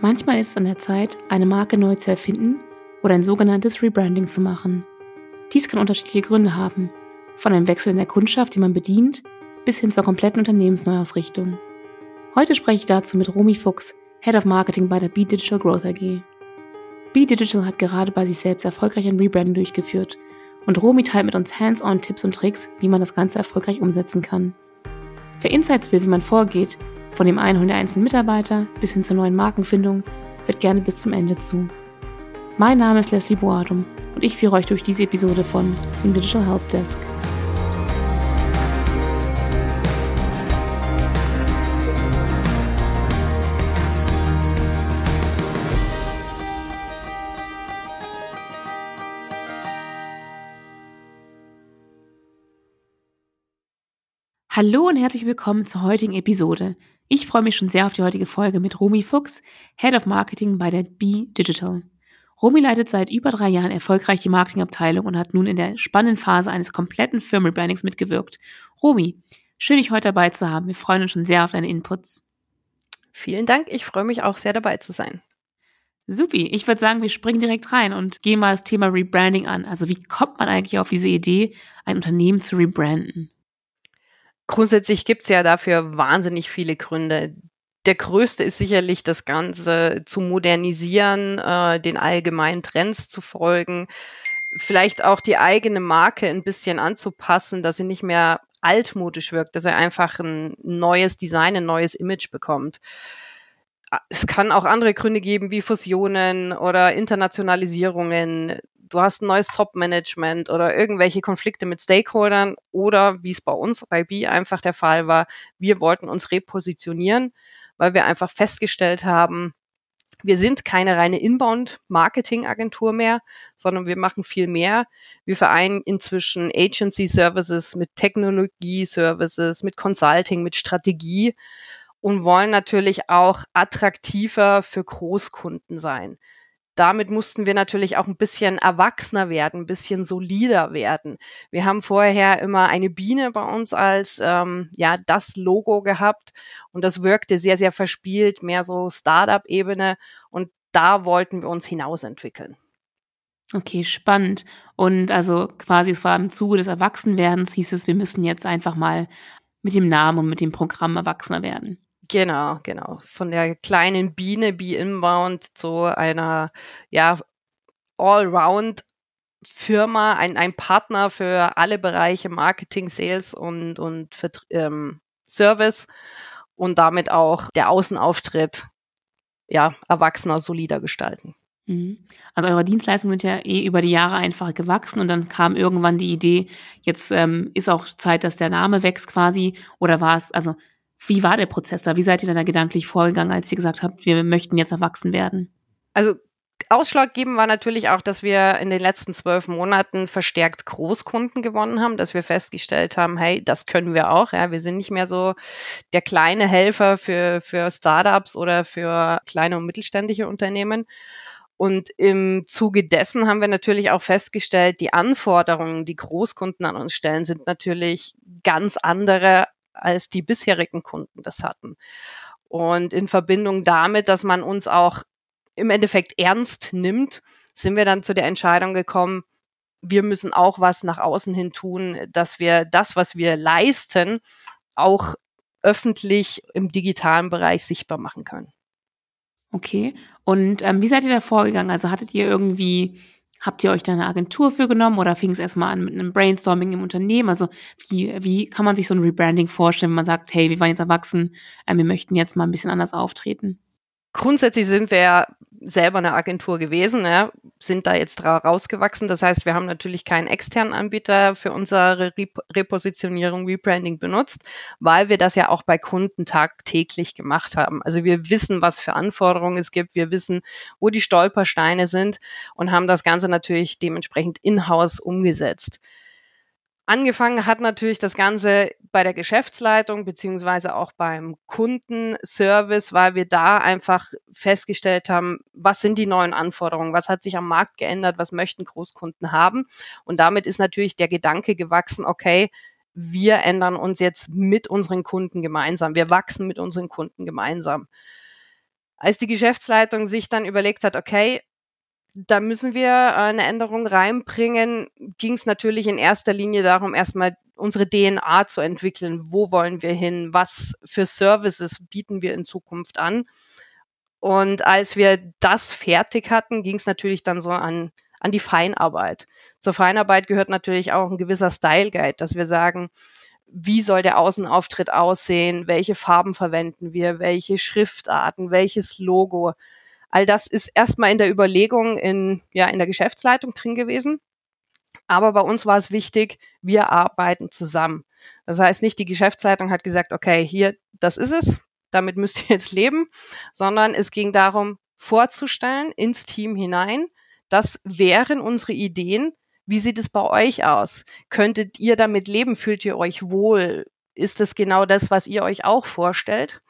Manchmal ist es an der Zeit, eine Marke neu zu erfinden oder ein sogenanntes Rebranding zu machen. Dies kann unterschiedliche Gründe haben, von einem Wechsel in der Kundschaft, die man bedient, bis hin zur kompletten Unternehmensneuausrichtung. Heute spreche ich dazu mit Romy Fuchs, Head of Marketing bei der Be Digital Growth AG. Be Digital hat gerade bei sich selbst erfolgreich ein Rebranding durchgeführt und Romy teilt mit uns hands-on Tipps und Tricks, wie man das Ganze erfolgreich umsetzen kann. Wer Insights will, wie man vorgeht, von dem Einholen der einzelnen Mitarbeiter bis hin zur neuen Markenfindung, hört gerne bis zum Ende zu. Mein Name ist Leslie Boadum und ich führe euch durch diese Episode von dem Digital Help Desk. Hallo und herzlich willkommen zur heutigen Episode. Ich freue mich schon sehr auf die heutige Folge mit Romy Fuchs, Head of Marketing bei der Be Digital. Romy leitet seit über drei Jahren erfolgreich die Marketingabteilung und hat nun in der spannenden Phase eines kompletten Firmenrebrandings mitgewirkt. Romy, schön dich heute dabei zu haben. Wir freuen uns schon sehr auf deine Inputs. Vielen Dank, ich freue mich auch sehr dabei zu sein. Supi, ich würde sagen, wir springen direkt rein und gehen mal das Thema Rebranding an. Also wie kommt man eigentlich auf diese Idee, ein Unternehmen zu rebranden? Grundsätzlich gibt es ja dafür wahnsinnig viele Gründe. Der größte ist sicherlich das Ganze zu modernisieren, äh, den allgemeinen Trends zu folgen, vielleicht auch die eigene Marke ein bisschen anzupassen, dass sie nicht mehr altmodisch wirkt, dass er einfach ein neues Design, ein neues Image bekommt. Es kann auch andere Gründe geben, wie Fusionen oder Internationalisierungen du hast ein neues Top-Management oder irgendwelche Konflikte mit Stakeholdern oder wie es bei uns bei B einfach der Fall war, wir wollten uns repositionieren, weil wir einfach festgestellt haben, wir sind keine reine Inbound-Marketing-Agentur mehr, sondern wir machen viel mehr. Wir vereinen inzwischen Agency-Services mit Technologie-Services, mit Consulting, mit Strategie und wollen natürlich auch attraktiver für Großkunden sein damit mussten wir natürlich auch ein bisschen erwachsener werden, ein bisschen solider werden. Wir haben vorher immer eine Biene bei uns als ähm, ja das Logo gehabt und das wirkte sehr sehr verspielt, mehr so Startup-Ebene und da wollten wir uns hinausentwickeln. Okay, spannend. Und also quasi es war im Zuge des Erwachsenwerdens hieß es, wir müssen jetzt einfach mal mit dem Namen und mit dem Programm erwachsener werden. Genau, genau. Von der kleinen Biene, Be Inbound, zu einer, ja, Allround Firma, ein, ein Partner für alle Bereiche Marketing, Sales und, und ähm, Service und damit auch der Außenauftritt ja, erwachsener, solider gestalten. Mhm. Also eure Dienstleistungen sind ja eh über die Jahre einfach gewachsen und dann kam irgendwann die Idee, jetzt ähm, ist auch Zeit, dass der Name wächst quasi. Oder war es, also wie war der Prozess da? Wie seid ihr da gedanklich vorgegangen, als ihr gesagt habt, wir möchten jetzt erwachsen werden? Also Ausschlaggebend war natürlich auch, dass wir in den letzten zwölf Monaten verstärkt Großkunden gewonnen haben, dass wir festgestellt haben, hey, das können wir auch. Ja, wir sind nicht mehr so der kleine Helfer für, für Startups oder für kleine und mittelständische Unternehmen. Und im Zuge dessen haben wir natürlich auch festgestellt, die Anforderungen, die Großkunden an uns stellen, sind natürlich ganz andere als die bisherigen Kunden das hatten. Und in Verbindung damit, dass man uns auch im Endeffekt ernst nimmt, sind wir dann zu der Entscheidung gekommen, wir müssen auch was nach außen hin tun, dass wir das, was wir leisten, auch öffentlich im digitalen Bereich sichtbar machen können. Okay. Und ähm, wie seid ihr da vorgegangen? Also hattet ihr irgendwie Habt ihr euch da eine Agentur für genommen oder fing es erstmal an mit einem Brainstorming im Unternehmen? Also wie, wie kann man sich so ein Rebranding vorstellen, wenn man sagt, hey, wir waren jetzt erwachsen, äh, wir möchten jetzt mal ein bisschen anders auftreten? Grundsätzlich sind wir ja selber eine Agentur gewesen, ja, sind da jetzt rausgewachsen. Das heißt, wir haben natürlich keinen externen Anbieter für unsere Repositionierung, Rebranding benutzt, weil wir das ja auch bei Kunden tagtäglich gemacht haben. Also wir wissen, was für Anforderungen es gibt, wir wissen, wo die Stolpersteine sind und haben das Ganze natürlich dementsprechend in-house umgesetzt. Angefangen hat natürlich das Ganze bei der Geschäftsleitung beziehungsweise auch beim Kundenservice, weil wir da einfach festgestellt haben, was sind die neuen Anforderungen, was hat sich am Markt geändert, was möchten Großkunden haben. Und damit ist natürlich der Gedanke gewachsen, okay, wir ändern uns jetzt mit unseren Kunden gemeinsam, wir wachsen mit unseren Kunden gemeinsam. Als die Geschäftsleitung sich dann überlegt hat, okay, da müssen wir äh, eine Änderung reinbringen, ging es natürlich in erster Linie darum, erstmal unsere DNA zu entwickeln. Wo wollen wir hin? Was für Services bieten wir in Zukunft an? Und als wir das fertig hatten, ging es natürlich dann so an, an die Feinarbeit. Zur Feinarbeit gehört natürlich auch ein gewisser Style Guide, dass wir sagen, wie soll der Außenauftritt aussehen? Welche Farben verwenden wir? Welche Schriftarten? Welches Logo? All das ist erstmal in der Überlegung in, ja, in der Geschäftsleitung drin gewesen. Aber bei uns war es wichtig, wir arbeiten zusammen. Das heißt nicht, die Geschäftsleitung hat gesagt, okay, hier, das ist es, damit müsst ihr jetzt leben, sondern es ging darum, vorzustellen ins Team hinein, das wären unsere Ideen. Wie sieht es bei euch aus? Könntet ihr damit leben? Fühlt ihr euch wohl? Ist es genau das, was ihr euch auch vorstellt?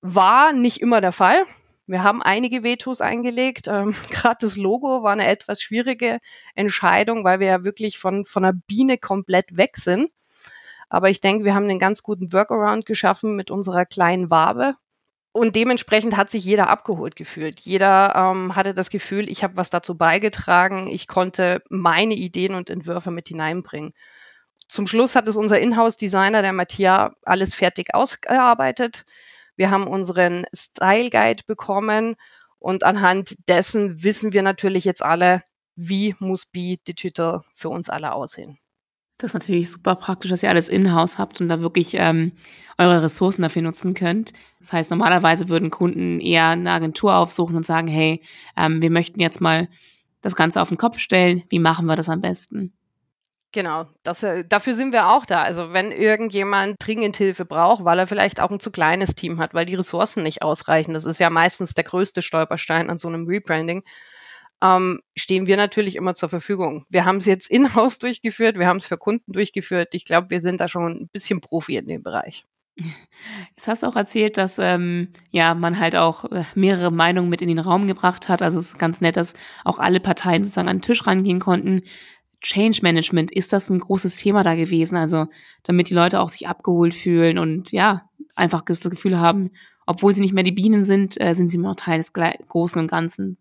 War nicht immer der Fall. Wir haben einige Vetos eingelegt. Ähm, Gerade das Logo war eine etwas schwierige Entscheidung, weil wir ja wirklich von, von der Biene komplett weg sind. Aber ich denke, wir haben einen ganz guten Workaround geschaffen mit unserer kleinen Wabe. Und dementsprechend hat sich jeder abgeholt gefühlt. Jeder ähm, hatte das Gefühl, ich habe was dazu beigetragen. Ich konnte meine Ideen und Entwürfe mit hineinbringen. Zum Schluss hat es unser Inhouse-Designer, der Matthias, alles fertig ausgearbeitet. Wir haben unseren Style Guide bekommen und anhand dessen wissen wir natürlich jetzt alle, wie muss Be Digital für uns alle aussehen. Das ist natürlich super praktisch, dass ihr alles in-house habt und da wirklich ähm, eure Ressourcen dafür nutzen könnt. Das heißt, normalerweise würden Kunden eher eine Agentur aufsuchen und sagen, hey, ähm, wir möchten jetzt mal das Ganze auf den Kopf stellen. Wie machen wir das am besten? Genau, das, äh, dafür sind wir auch da. Also wenn irgendjemand dringend Hilfe braucht, weil er vielleicht auch ein zu kleines Team hat, weil die Ressourcen nicht ausreichen, das ist ja meistens der größte Stolperstein an so einem Rebranding, ähm, stehen wir natürlich immer zur Verfügung. Wir haben es jetzt in-house durchgeführt, wir haben es für Kunden durchgeführt. Ich glaube, wir sind da schon ein bisschen Profi in dem Bereich. Jetzt hast du auch erzählt, dass ähm, ja man halt auch äh, mehrere Meinungen mit in den Raum gebracht hat. Also es ist ganz nett, dass auch alle Parteien sozusagen an den Tisch rangehen konnten. Change Management, ist das ein großes Thema da gewesen? Also, damit die Leute auch sich abgeholt fühlen und ja, einfach das Gefühl haben, obwohl sie nicht mehr die Bienen sind, äh, sind sie immer noch Teil des Großen und Ganzen.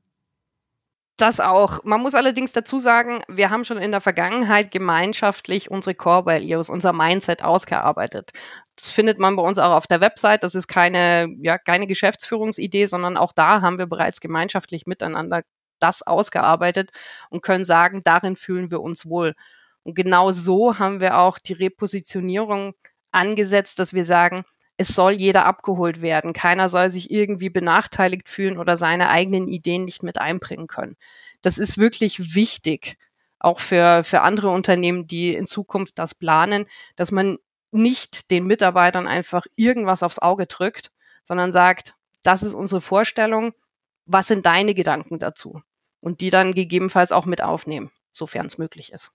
Das auch. Man muss allerdings dazu sagen, wir haben schon in der Vergangenheit gemeinschaftlich unsere Core Values, unser Mindset ausgearbeitet. Das findet man bei uns auch auf der Website. Das ist keine, ja, keine Geschäftsführungsidee, sondern auch da haben wir bereits gemeinschaftlich miteinander das ausgearbeitet und können sagen, darin fühlen wir uns wohl. Und genau so haben wir auch die Repositionierung angesetzt, dass wir sagen, es soll jeder abgeholt werden. Keiner soll sich irgendwie benachteiligt fühlen oder seine eigenen Ideen nicht mit einbringen können. Das ist wirklich wichtig, auch für, für andere Unternehmen, die in Zukunft das planen, dass man nicht den Mitarbeitern einfach irgendwas aufs Auge drückt, sondern sagt, das ist unsere Vorstellung, was sind deine Gedanken dazu? Und die dann gegebenenfalls auch mit aufnehmen, sofern es möglich ist.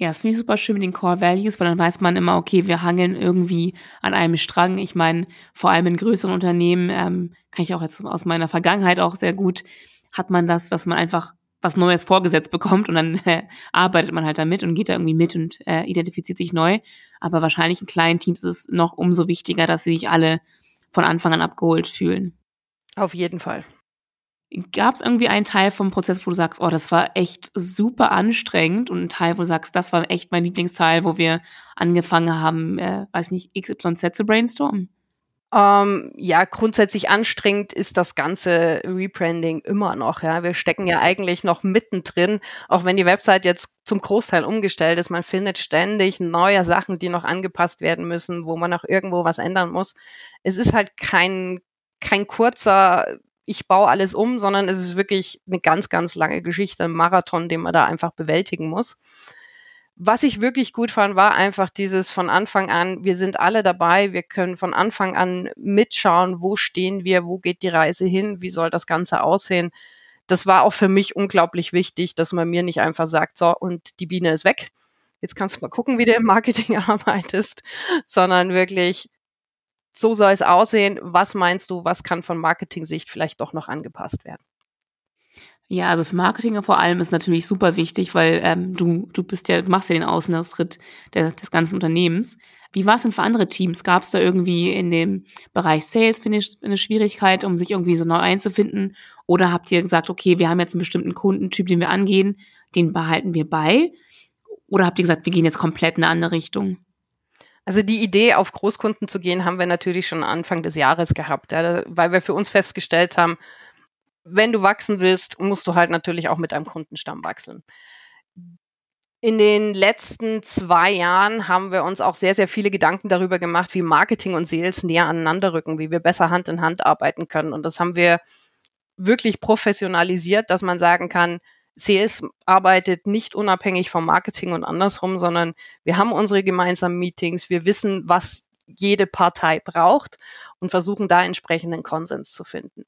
Ja, das finde ich super schön mit den Core Values, weil dann weiß man immer, okay, wir hangeln irgendwie an einem Strang. Ich meine, vor allem in größeren Unternehmen, ähm, kann ich auch jetzt aus meiner Vergangenheit auch sehr gut, hat man das, dass man einfach was Neues vorgesetzt bekommt und dann äh, arbeitet man halt damit und geht da irgendwie mit und äh, identifiziert sich neu. Aber wahrscheinlich in kleinen Teams ist es noch umso wichtiger, dass sie sich alle von Anfang an abgeholt fühlen. Auf jeden Fall. Gab es irgendwie einen Teil vom Prozess, wo du sagst, oh, das war echt super anstrengend und einen Teil, wo du sagst, das war echt mein Lieblingsteil, wo wir angefangen haben, äh, weiß nicht, XYZ zu brainstormen? Ähm, ja, grundsätzlich anstrengend ist das ganze Rebranding immer noch. Ja, wir stecken ja eigentlich noch mittendrin, auch wenn die Website jetzt zum Großteil umgestellt ist. Man findet ständig neue Sachen, die noch angepasst werden müssen, wo man noch irgendwo was ändern muss. Es ist halt kein kein kurzer ich baue alles um, sondern es ist wirklich eine ganz, ganz lange Geschichte, ein Marathon, den man da einfach bewältigen muss. Was ich wirklich gut fand, war einfach dieses von Anfang an, wir sind alle dabei, wir können von Anfang an mitschauen, wo stehen wir, wo geht die Reise hin, wie soll das Ganze aussehen. Das war auch für mich unglaublich wichtig, dass man mir nicht einfach sagt, so, und die Biene ist weg. Jetzt kannst du mal gucken, wie du im Marketing arbeitest, sondern wirklich, so soll es aussehen. Was meinst du, was kann von Marketing-Sicht vielleicht doch noch angepasst werden? Ja, also für Marketing vor allem ist natürlich super wichtig, weil ähm, du, du bist ja, machst ja den Außenauftritt der, des ganzen Unternehmens. Wie war es denn für andere Teams? Gab es da irgendwie in dem Bereich Sales finde ich, eine Schwierigkeit, um sich irgendwie so neu einzufinden? Oder habt ihr gesagt, okay, wir haben jetzt einen bestimmten Kundentyp, den wir angehen, den behalten wir bei? Oder habt ihr gesagt, wir gehen jetzt komplett in eine andere Richtung? Also die Idee, auf Großkunden zu gehen, haben wir natürlich schon Anfang des Jahres gehabt, ja, weil wir für uns festgestellt haben, wenn du wachsen willst, musst du halt natürlich auch mit deinem Kundenstamm wachsen. In den letzten zwei Jahren haben wir uns auch sehr, sehr viele Gedanken darüber gemacht, wie Marketing und Sales näher aneinander rücken, wie wir besser Hand in Hand arbeiten können. Und das haben wir wirklich professionalisiert, dass man sagen kann, Sales arbeitet nicht unabhängig vom Marketing und andersrum, sondern wir haben unsere gemeinsamen Meetings, wir wissen, was jede Partei braucht und versuchen da entsprechenden Konsens zu finden.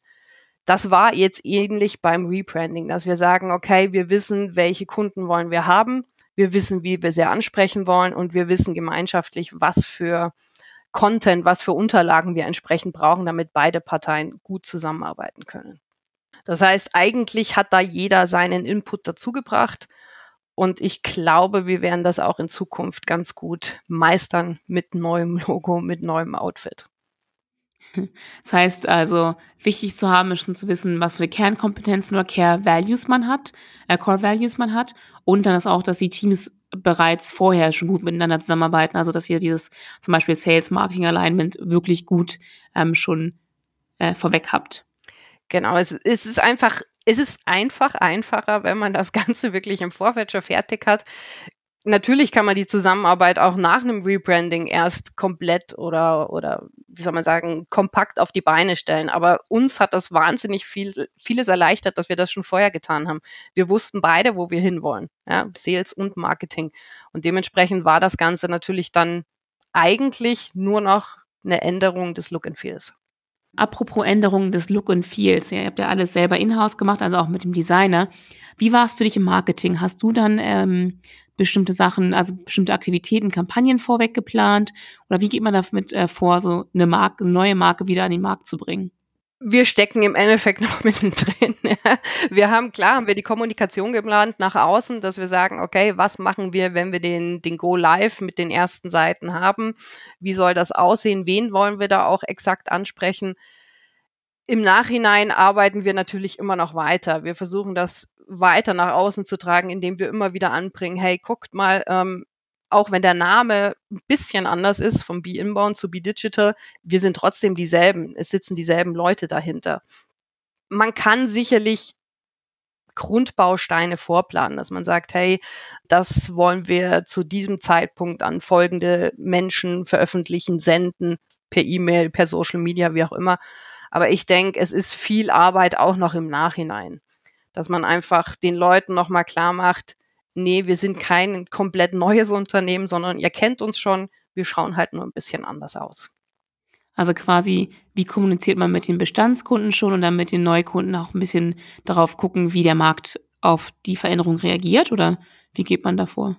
Das war jetzt ähnlich beim Rebranding, dass wir sagen, okay, wir wissen, welche Kunden wollen wir haben, wir wissen, wie wir sie ansprechen wollen und wir wissen gemeinschaftlich, was für Content, was für Unterlagen wir entsprechend brauchen, damit beide Parteien gut zusammenarbeiten können. Das heißt, eigentlich hat da jeder seinen Input dazugebracht. Und ich glaube, wir werden das auch in Zukunft ganz gut meistern mit neuem Logo, mit neuem Outfit. Das heißt also, wichtig zu haben ist schon zu wissen, was für Kernkompetenzen oder Care Values man hat, äh, Core Values man hat. Und dann ist auch, dass die Teams bereits vorher schon gut miteinander zusammenarbeiten. Also, dass ihr dieses zum Beispiel Sales Marketing Alignment wirklich gut ähm, schon äh, vorweg habt. Genau, es, es ist einfach, es ist einfach einfacher, wenn man das Ganze wirklich im Vorfeld schon fertig hat. Natürlich kann man die Zusammenarbeit auch nach einem Rebranding erst komplett oder, oder wie soll man sagen, kompakt auf die Beine stellen. Aber uns hat das wahnsinnig viel, vieles erleichtert, dass wir das schon vorher getan haben. Wir wussten beide, wo wir hinwollen. Ja, Sales und Marketing. Und dementsprechend war das Ganze natürlich dann eigentlich nur noch eine Änderung des Look and Feels. Apropos Änderungen des Look und Feels, ja, ihr habt ja alles selber in-house gemacht, also auch mit dem Designer. Wie war es für dich im Marketing? Hast du dann ähm, bestimmte Sachen, also bestimmte Aktivitäten, Kampagnen vorweg geplant? Oder wie geht man damit äh, vor, so eine Marke, eine neue Marke wieder an den Markt zu bringen? Wir stecken im Endeffekt noch mittendrin. Wir haben, klar, haben wir die Kommunikation geplant nach außen, dass wir sagen, okay, was machen wir, wenn wir den, den Go Live mit den ersten Seiten haben? Wie soll das aussehen? Wen wollen wir da auch exakt ansprechen? Im Nachhinein arbeiten wir natürlich immer noch weiter. Wir versuchen das weiter nach außen zu tragen, indem wir immer wieder anbringen, hey, guckt mal, ähm, auch wenn der Name ein bisschen anders ist, vom Be Inbound zu Be Digital, wir sind trotzdem dieselben. Es sitzen dieselben Leute dahinter. Man kann sicherlich Grundbausteine vorplanen, dass man sagt, hey, das wollen wir zu diesem Zeitpunkt an folgende Menschen veröffentlichen, senden, per E-Mail, per Social Media, wie auch immer. Aber ich denke, es ist viel Arbeit auch noch im Nachhinein, dass man einfach den Leuten nochmal klar macht, nee, wir sind kein komplett neues Unternehmen, sondern ihr kennt uns schon, wir schauen halt nur ein bisschen anders aus. Also quasi, wie kommuniziert man mit den Bestandskunden schon und dann mit den Neukunden auch ein bisschen darauf gucken, wie der Markt auf die Veränderung reagiert oder wie geht man davor?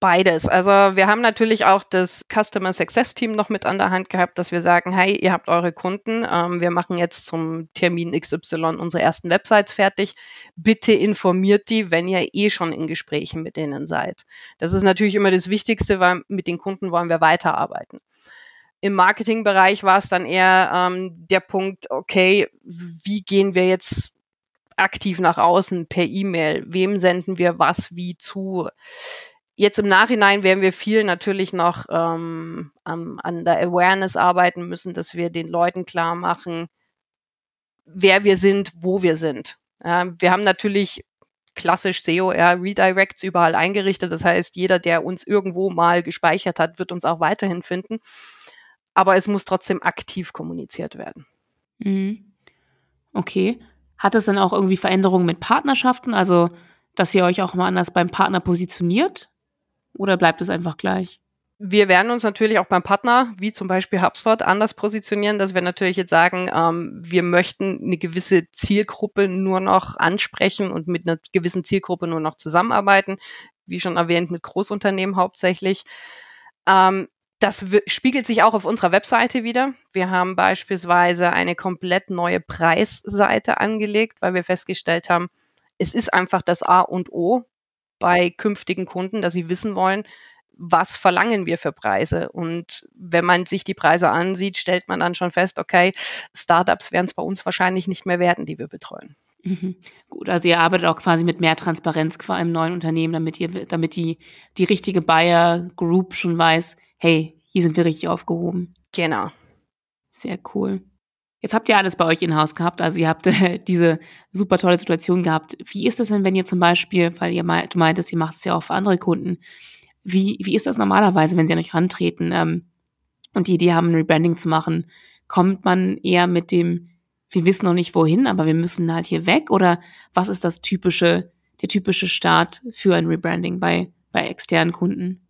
Beides. Also wir haben natürlich auch das Customer Success Team noch mit an der Hand gehabt, dass wir sagen, hey, ihr habt eure Kunden, ähm, wir machen jetzt zum Termin XY unsere ersten Websites fertig. Bitte informiert die, wenn ihr eh schon in Gesprächen mit denen seid. Das ist natürlich immer das Wichtigste, weil mit den Kunden wollen wir weiterarbeiten. Im Marketingbereich war es dann eher ähm, der Punkt, okay, wie gehen wir jetzt aktiv nach außen per E-Mail? Wem senden wir was wie zu? Jetzt im Nachhinein werden wir viel natürlich noch ähm, an, an der Awareness arbeiten müssen, dass wir den Leuten klar machen, wer wir sind, wo wir sind. Ja, wir haben natürlich klassisch SEO, ja, Redirects überall eingerichtet. Das heißt, jeder, der uns irgendwo mal gespeichert hat, wird uns auch weiterhin finden. Aber es muss trotzdem aktiv kommuniziert werden. Mhm. Okay. Hat es dann auch irgendwie Veränderungen mit Partnerschaften? Also, dass ihr euch auch mal anders beim Partner positioniert? Oder bleibt es einfach gleich? Wir werden uns natürlich auch beim Partner, wie zum Beispiel HubSpot, anders positionieren, dass wir natürlich jetzt sagen, ähm, wir möchten eine gewisse Zielgruppe nur noch ansprechen und mit einer gewissen Zielgruppe nur noch zusammenarbeiten. Wie schon erwähnt, mit Großunternehmen hauptsächlich. Ähm, das spiegelt sich auch auf unserer Webseite wieder. Wir haben beispielsweise eine komplett neue Preisseite angelegt, weil wir festgestellt haben, es ist einfach das A und O bei künftigen Kunden, dass sie wissen wollen, was verlangen wir für Preise? Und wenn man sich die Preise ansieht, stellt man dann schon fest, okay, Startups werden es bei uns wahrscheinlich nicht mehr werden, die wir betreuen. Mhm. Gut, also ihr arbeitet auch quasi mit mehr Transparenz qua im neuen Unternehmen, damit ihr, damit die, die richtige Buyer Group schon weiß, hey, hier sind wir richtig aufgehoben. Genau. Sehr cool. Jetzt habt ihr alles bei euch in-house gehabt, also ihr habt äh, diese super tolle Situation gehabt. Wie ist das denn, wenn ihr zum Beispiel, weil ihr meint, du meintest, ihr macht es ja auch für andere Kunden, wie, wie ist das normalerweise, wenn sie an euch rantreten ähm, und die Idee haben, ein Rebranding zu machen? Kommt man eher mit dem, wir wissen noch nicht wohin, aber wir müssen halt hier weg? Oder was ist das typische, der typische Start für ein Rebranding bei, bei externen Kunden?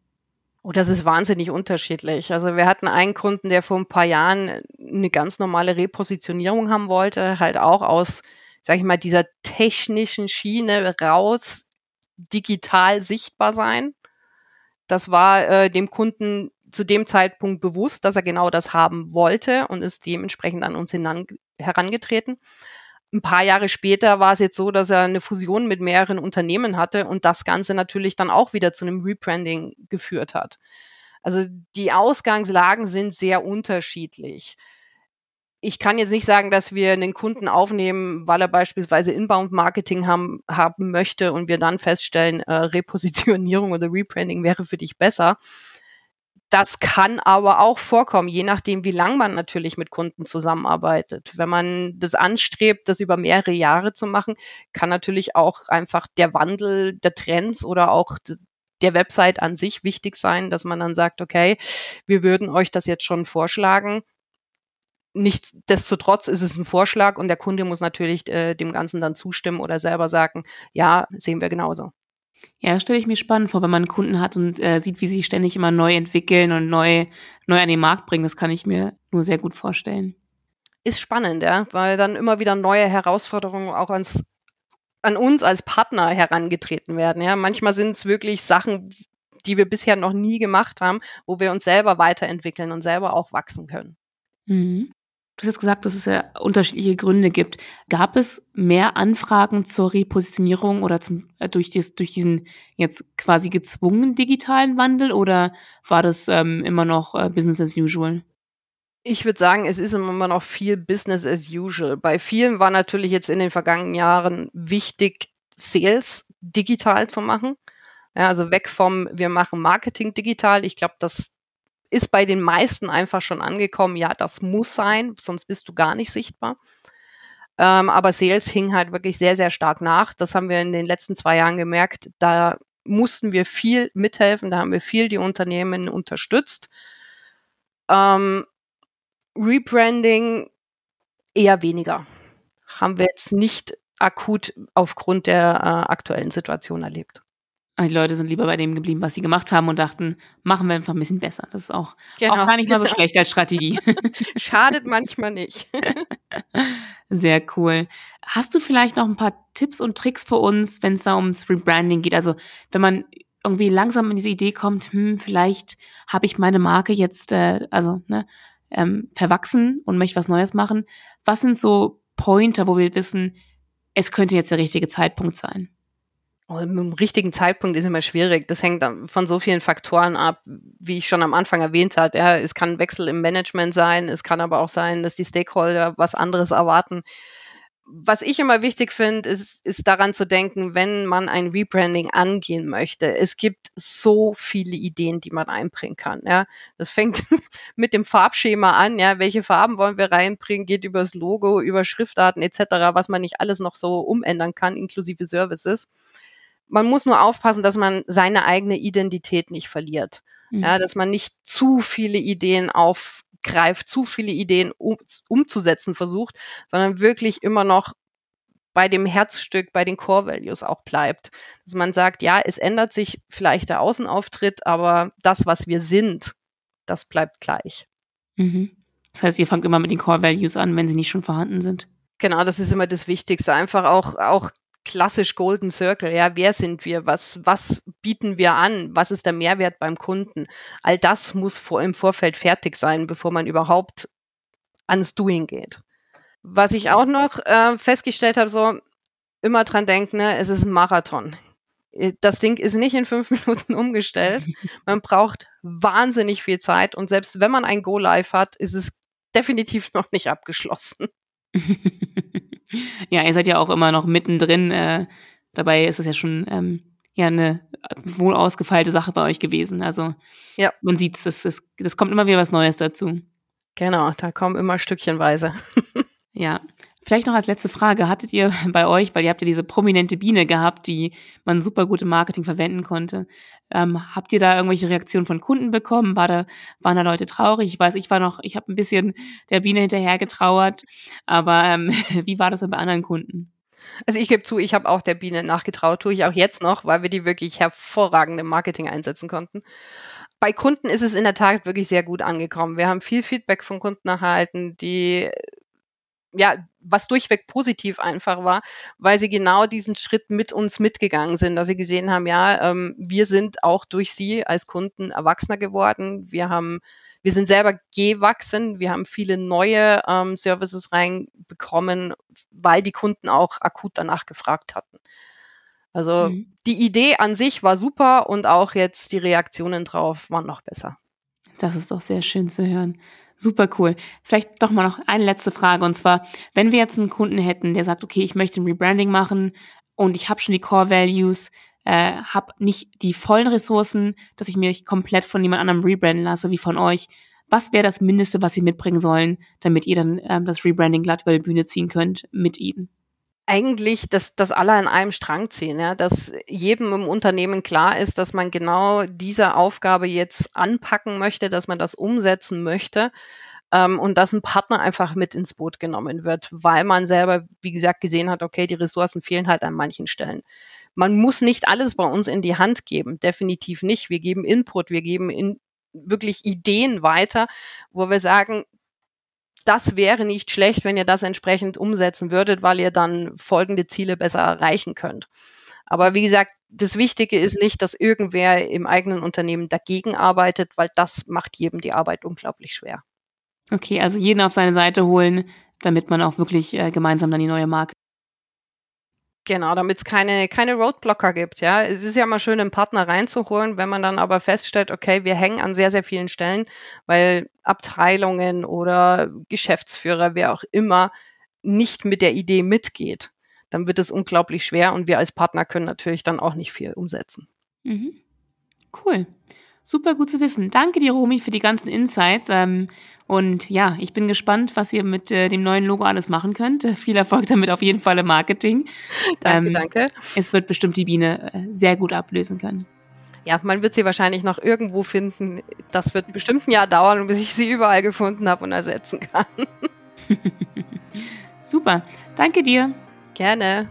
Oh, das ist wahnsinnig unterschiedlich. Also wir hatten einen Kunden, der vor ein paar Jahren eine ganz normale Repositionierung haben wollte, halt auch aus, sag ich mal, dieser technischen Schiene raus digital sichtbar sein. Das war äh, dem Kunden zu dem Zeitpunkt bewusst, dass er genau das haben wollte und ist dementsprechend an uns herangetreten ein paar Jahre später war es jetzt so, dass er eine Fusion mit mehreren Unternehmen hatte und das Ganze natürlich dann auch wieder zu einem Rebranding geführt hat. Also die Ausgangslagen sind sehr unterschiedlich. Ich kann jetzt nicht sagen, dass wir einen Kunden aufnehmen, weil er beispielsweise Inbound-Marketing haben, haben möchte und wir dann feststellen, äh, Repositionierung oder Rebranding wäre für dich besser. Das kann aber auch vorkommen, je nachdem, wie lang man natürlich mit Kunden zusammenarbeitet. Wenn man das anstrebt, das über mehrere Jahre zu machen, kann natürlich auch einfach der Wandel der Trends oder auch der Website an sich wichtig sein, dass man dann sagt, okay, wir würden euch das jetzt schon vorschlagen. Nichtsdestotrotz ist es ein Vorschlag und der Kunde muss natürlich äh, dem Ganzen dann zustimmen oder selber sagen, ja, sehen wir genauso. Ja, stelle ich mir spannend vor, wenn man einen Kunden hat und äh, sieht, wie sie ständig immer neu entwickeln und neu, neu an den Markt bringen. Das kann ich mir nur sehr gut vorstellen. Ist spannend, ja, weil dann immer wieder neue Herausforderungen auch ans, an uns als Partner herangetreten werden. Ja, manchmal sind es wirklich Sachen, die wir bisher noch nie gemacht haben, wo wir uns selber weiterentwickeln und selber auch wachsen können. Mhm. Du hast jetzt gesagt, dass es ja unterschiedliche Gründe gibt. Gab es mehr Anfragen zur Repositionierung oder zum, äh, durch, dies, durch diesen jetzt quasi gezwungenen digitalen Wandel oder war das ähm, immer noch äh, Business as usual? Ich würde sagen, es ist immer noch viel Business as usual. Bei vielen war natürlich jetzt in den vergangenen Jahren wichtig, Sales digital zu machen. Ja, also weg vom, wir machen Marketing digital. Ich glaube, das ist bei den meisten einfach schon angekommen, ja, das muss sein, sonst bist du gar nicht sichtbar. Ähm, aber Sales hing halt wirklich sehr, sehr stark nach. Das haben wir in den letzten zwei Jahren gemerkt. Da mussten wir viel mithelfen, da haben wir viel die Unternehmen unterstützt. Ähm, Rebranding eher weniger. Haben wir jetzt nicht akut aufgrund der äh, aktuellen Situation erlebt. Die Leute sind lieber bei dem geblieben, was sie gemacht haben und dachten, machen wir einfach ein bisschen besser. Das ist auch, genau. auch gar nicht mal so schlecht als Strategie. Schadet manchmal nicht. Sehr cool. Hast du vielleicht noch ein paar Tipps und Tricks für uns, wenn es da ums Rebranding geht? Also wenn man irgendwie langsam in diese Idee kommt, hm, vielleicht habe ich meine Marke jetzt, äh, also ne, ähm, verwachsen und möchte was Neues machen. Was sind so Pointer, wo wir wissen, es könnte jetzt der richtige Zeitpunkt sein? Oh, dem richtigen Zeitpunkt ist immer schwierig. Das hängt von so vielen Faktoren ab, wie ich schon am Anfang erwähnt habe. Ja, es kann ein Wechsel im Management sein, es kann aber auch sein, dass die Stakeholder was anderes erwarten. Was ich immer wichtig finde, ist, ist daran zu denken, wenn man ein Rebranding angehen möchte. Es gibt so viele Ideen, die man einbringen kann. Ja, das fängt mit dem Farbschema an. Ja, welche Farben wollen wir reinbringen? Geht über das Logo, über Schriftarten etc., was man nicht alles noch so umändern kann, inklusive Services man muss nur aufpassen, dass man seine eigene Identität nicht verliert. Mhm. Ja, dass man nicht zu viele Ideen aufgreift, zu viele Ideen um, umzusetzen versucht, sondern wirklich immer noch bei dem Herzstück, bei den Core Values auch bleibt. Dass man sagt, ja, es ändert sich vielleicht der Außenauftritt, aber das, was wir sind, das bleibt gleich. Mhm. Das heißt, ihr fangt immer mit den Core Values an, wenn sie nicht schon vorhanden sind. Genau, das ist immer das Wichtigste. Einfach auch, auch klassisch Golden Circle. Ja, wer sind wir? Was, was bieten wir an? Was ist der Mehrwert beim Kunden? All das muss vor, im Vorfeld fertig sein, bevor man überhaupt ans Doing geht. Was ich auch noch äh, festgestellt habe, so immer dran denken, ne, es ist ein Marathon. Äh, das Ding ist nicht in fünf Minuten umgestellt. Man braucht wahnsinnig viel Zeit und selbst wenn man ein Go Live hat, ist es definitiv noch nicht abgeschlossen. ja, ihr seid ja auch immer noch mittendrin. Äh, dabei ist es ja schon ähm, ja eine wohl ausgefeilte Sache bei euch gewesen. Also ja. man sieht es, das, das kommt immer wieder was Neues dazu. Genau, da kommen immer Stückchenweise. ja. Vielleicht noch als letzte Frage, hattet ihr bei euch, weil ihr habt ja diese prominente Biene gehabt, die man super gut im Marketing verwenden konnte, ähm, habt ihr da irgendwelche Reaktionen von Kunden bekommen? War da, waren da Leute traurig? Ich weiß, ich war noch, ich habe ein bisschen der Biene hinterher getrauert, aber ähm, wie war das denn bei anderen Kunden? Also ich gebe zu, ich habe auch der Biene nachgetraut, tue ich auch jetzt noch, weil wir die wirklich hervorragend im Marketing einsetzen konnten. Bei Kunden ist es in der Tat wirklich sehr gut angekommen. Wir haben viel Feedback von Kunden erhalten, die ja, was durchweg positiv einfach war, weil sie genau diesen Schritt mit uns mitgegangen sind, dass sie gesehen haben, ja, ähm, wir sind auch durch sie als Kunden erwachsener geworden. Wir haben, wir sind selber gewachsen. Wir haben viele neue ähm, Services reinbekommen, weil die Kunden auch akut danach gefragt hatten. Also mhm. die Idee an sich war super und auch jetzt die Reaktionen drauf waren noch besser. Das ist doch sehr schön zu hören. Super cool. Vielleicht doch mal noch eine letzte Frage. Und zwar, wenn wir jetzt einen Kunden hätten, der sagt, okay, ich möchte ein Rebranding machen und ich habe schon die Core Values, äh, habe nicht die vollen Ressourcen, dass ich mich komplett von jemand anderem rebranden lasse, wie von euch. Was wäre das Mindeste, was sie mitbringen sollen, damit ihr dann ähm, das Rebranding glatt über die Bühne ziehen könnt mit ihnen? Eigentlich, dass, dass alle an einem Strang ziehen, ja, dass jedem im Unternehmen klar ist, dass man genau diese Aufgabe jetzt anpacken möchte, dass man das umsetzen möchte ähm, und dass ein Partner einfach mit ins Boot genommen wird, weil man selber, wie gesagt, gesehen hat, okay, die Ressourcen fehlen halt an manchen Stellen. Man muss nicht alles bei uns in die Hand geben, definitiv nicht. Wir geben Input, wir geben in, wirklich Ideen weiter, wo wir sagen, das wäre nicht schlecht, wenn ihr das entsprechend umsetzen würdet, weil ihr dann folgende Ziele besser erreichen könnt. Aber wie gesagt, das Wichtige ist nicht, dass irgendwer im eigenen Unternehmen dagegen arbeitet, weil das macht jedem die Arbeit unglaublich schwer. Okay, also jeden auf seine Seite holen, damit man auch wirklich äh, gemeinsam dann die neue Marke Genau, damit es keine, keine Roadblocker gibt. Ja, es ist ja immer schön, einen Partner reinzuholen, wenn man dann aber feststellt, okay, wir hängen an sehr, sehr vielen Stellen, weil Abteilungen oder Geschäftsführer, wer auch immer, nicht mit der Idee mitgeht. Dann wird es unglaublich schwer und wir als Partner können natürlich dann auch nicht viel umsetzen. Mhm. Cool. Super gut zu wissen. Danke dir, Romy, für die ganzen Insights. Ähm, und ja, ich bin gespannt, was ihr mit äh, dem neuen Logo alles machen könnt. Viel Erfolg damit auf jeden Fall im Marketing. danke, ähm, danke. Es wird bestimmt die Biene äh, sehr gut ablösen können. Ja, man wird sie wahrscheinlich noch irgendwo finden. Das wird bestimmt ein Jahr dauern, bis ich sie überall gefunden habe und ersetzen kann. Super. Danke dir. Gerne.